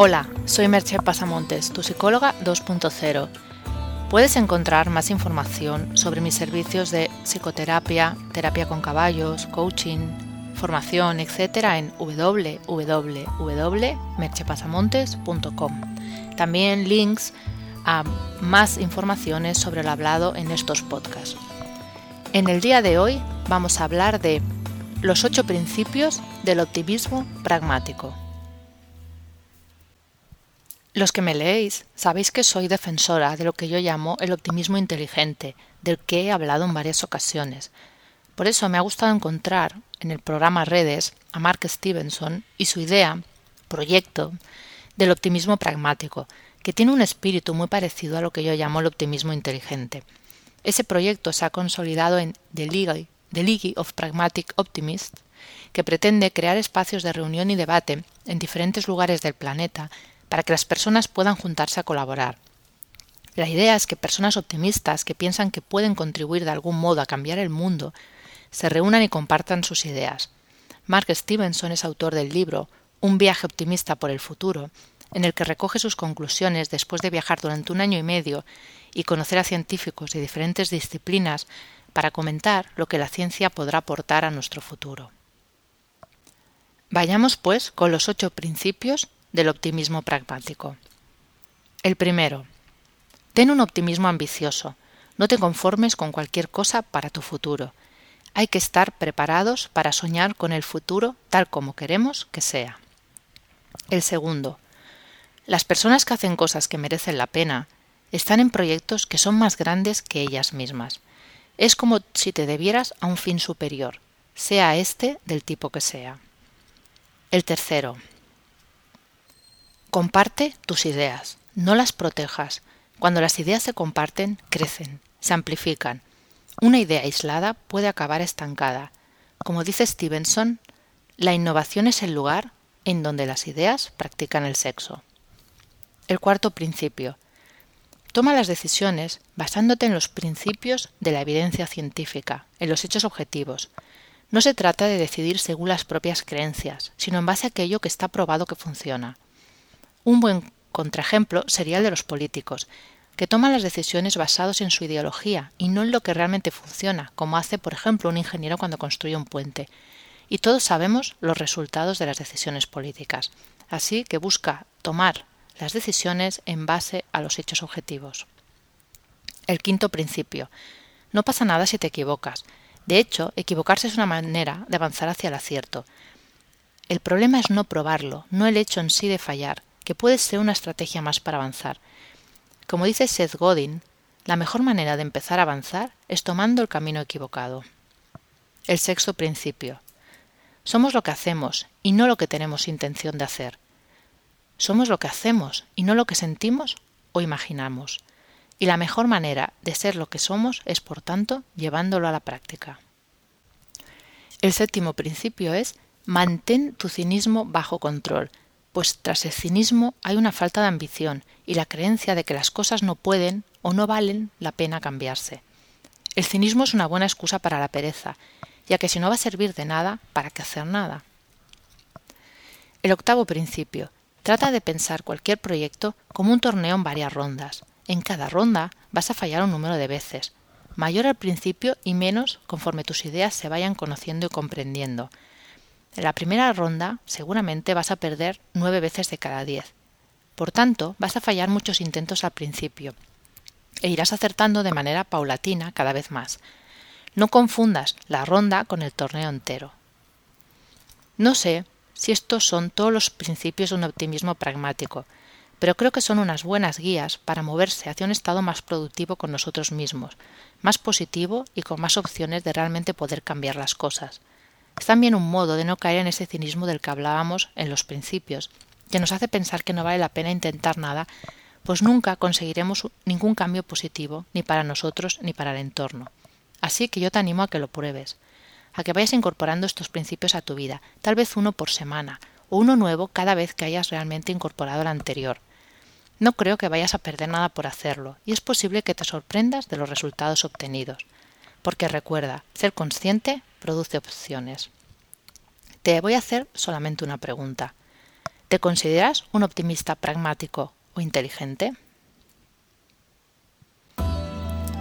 Hola, soy Merche Pasamontes, tu psicóloga 2.0. Puedes encontrar más información sobre mis servicios de psicoterapia, terapia con caballos, coaching, formación, etc. en www.merchepasamontes.com. También links a más informaciones sobre lo hablado en estos podcasts. En el día de hoy vamos a hablar de los ocho principios del optimismo pragmático. Los que me leéis sabéis que soy defensora de lo que yo llamo el optimismo inteligente, del que he hablado en varias ocasiones. Por eso me ha gustado encontrar en el programa Redes a Mark Stevenson y su idea, proyecto, del optimismo pragmático, que tiene un espíritu muy parecido a lo que yo llamo el optimismo inteligente. Ese proyecto se ha consolidado en The League, The League of Pragmatic Optimists, que pretende crear espacios de reunión y debate en diferentes lugares del planeta para que las personas puedan juntarse a colaborar. La idea es que personas optimistas que piensan que pueden contribuir de algún modo a cambiar el mundo se reúnan y compartan sus ideas. Mark Stevenson es autor del libro Un viaje optimista por el futuro, en el que recoge sus conclusiones después de viajar durante un año y medio y conocer a científicos de diferentes disciplinas para comentar lo que la ciencia podrá aportar a nuestro futuro. Vayamos, pues, con los ocho principios del optimismo pragmático. El primero. Ten un optimismo ambicioso. No te conformes con cualquier cosa para tu futuro. Hay que estar preparados para soñar con el futuro tal como queremos que sea. El segundo. Las personas que hacen cosas que merecen la pena están en proyectos que son más grandes que ellas mismas. Es como si te debieras a un fin superior, sea este del tipo que sea. El tercero. Comparte tus ideas, no las protejas. Cuando las ideas se comparten, crecen, se amplifican. Una idea aislada puede acabar estancada. Como dice Stevenson, la innovación es el lugar en donde las ideas practican el sexo. El cuarto principio. Toma las decisiones basándote en los principios de la evidencia científica, en los hechos objetivos. No se trata de decidir según las propias creencias, sino en base a aquello que está probado que funciona. Un buen contraejemplo sería el de los políticos, que toman las decisiones basados en su ideología y no en lo que realmente funciona, como hace, por ejemplo, un ingeniero cuando construye un puente. Y todos sabemos los resultados de las decisiones políticas. Así que busca tomar las decisiones en base a los hechos objetivos. El quinto principio. No pasa nada si te equivocas. De hecho, equivocarse es una manera de avanzar hacia el acierto. El problema es no probarlo, no el hecho en sí de fallar, que puede ser una estrategia más para avanzar. Como dice Seth Godin, la mejor manera de empezar a avanzar es tomando el camino equivocado. El sexto principio. Somos lo que hacemos y no lo que tenemos intención de hacer. Somos lo que hacemos y no lo que sentimos o imaginamos. Y la mejor manera de ser lo que somos es, por tanto, llevándolo a la práctica. El séptimo principio es mantén tu cinismo bajo control, pues tras el cinismo hay una falta de ambición y la creencia de que las cosas no pueden o no valen la pena cambiarse. El cinismo es una buena excusa para la pereza, ya que si no va a servir de nada, ¿para qué hacer nada? El octavo principio. Trata de pensar cualquier proyecto como un torneo en varias rondas. En cada ronda vas a fallar un número de veces, mayor al principio y menos conforme tus ideas se vayan conociendo y comprendiendo, en la primera ronda seguramente vas a perder nueve veces de cada diez. Por tanto, vas a fallar muchos intentos al principio e irás acertando de manera paulatina cada vez más. No confundas la ronda con el torneo entero. No sé si estos son todos los principios de un optimismo pragmático, pero creo que son unas buenas guías para moverse hacia un estado más productivo con nosotros mismos, más positivo y con más opciones de realmente poder cambiar las cosas. Es también un modo de no caer en ese cinismo del que hablábamos en los principios, que nos hace pensar que no vale la pena intentar nada, pues nunca conseguiremos ningún cambio positivo, ni para nosotros ni para el entorno. Así que yo te animo a que lo pruebes, a que vayas incorporando estos principios a tu vida, tal vez uno por semana, o uno nuevo cada vez que hayas realmente incorporado el anterior. No creo que vayas a perder nada por hacerlo, y es posible que te sorprendas de los resultados obtenidos. Porque recuerda, ser consciente produce opciones. Te voy a hacer solamente una pregunta. ¿Te consideras un optimista pragmático o inteligente?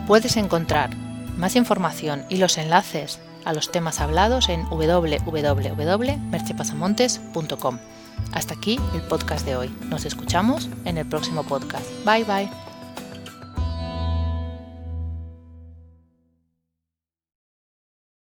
Puedes encontrar más información y los enlaces a los temas hablados en www.merchepasamontes.com. Hasta aquí el podcast de hoy. Nos escuchamos en el próximo podcast. Bye bye.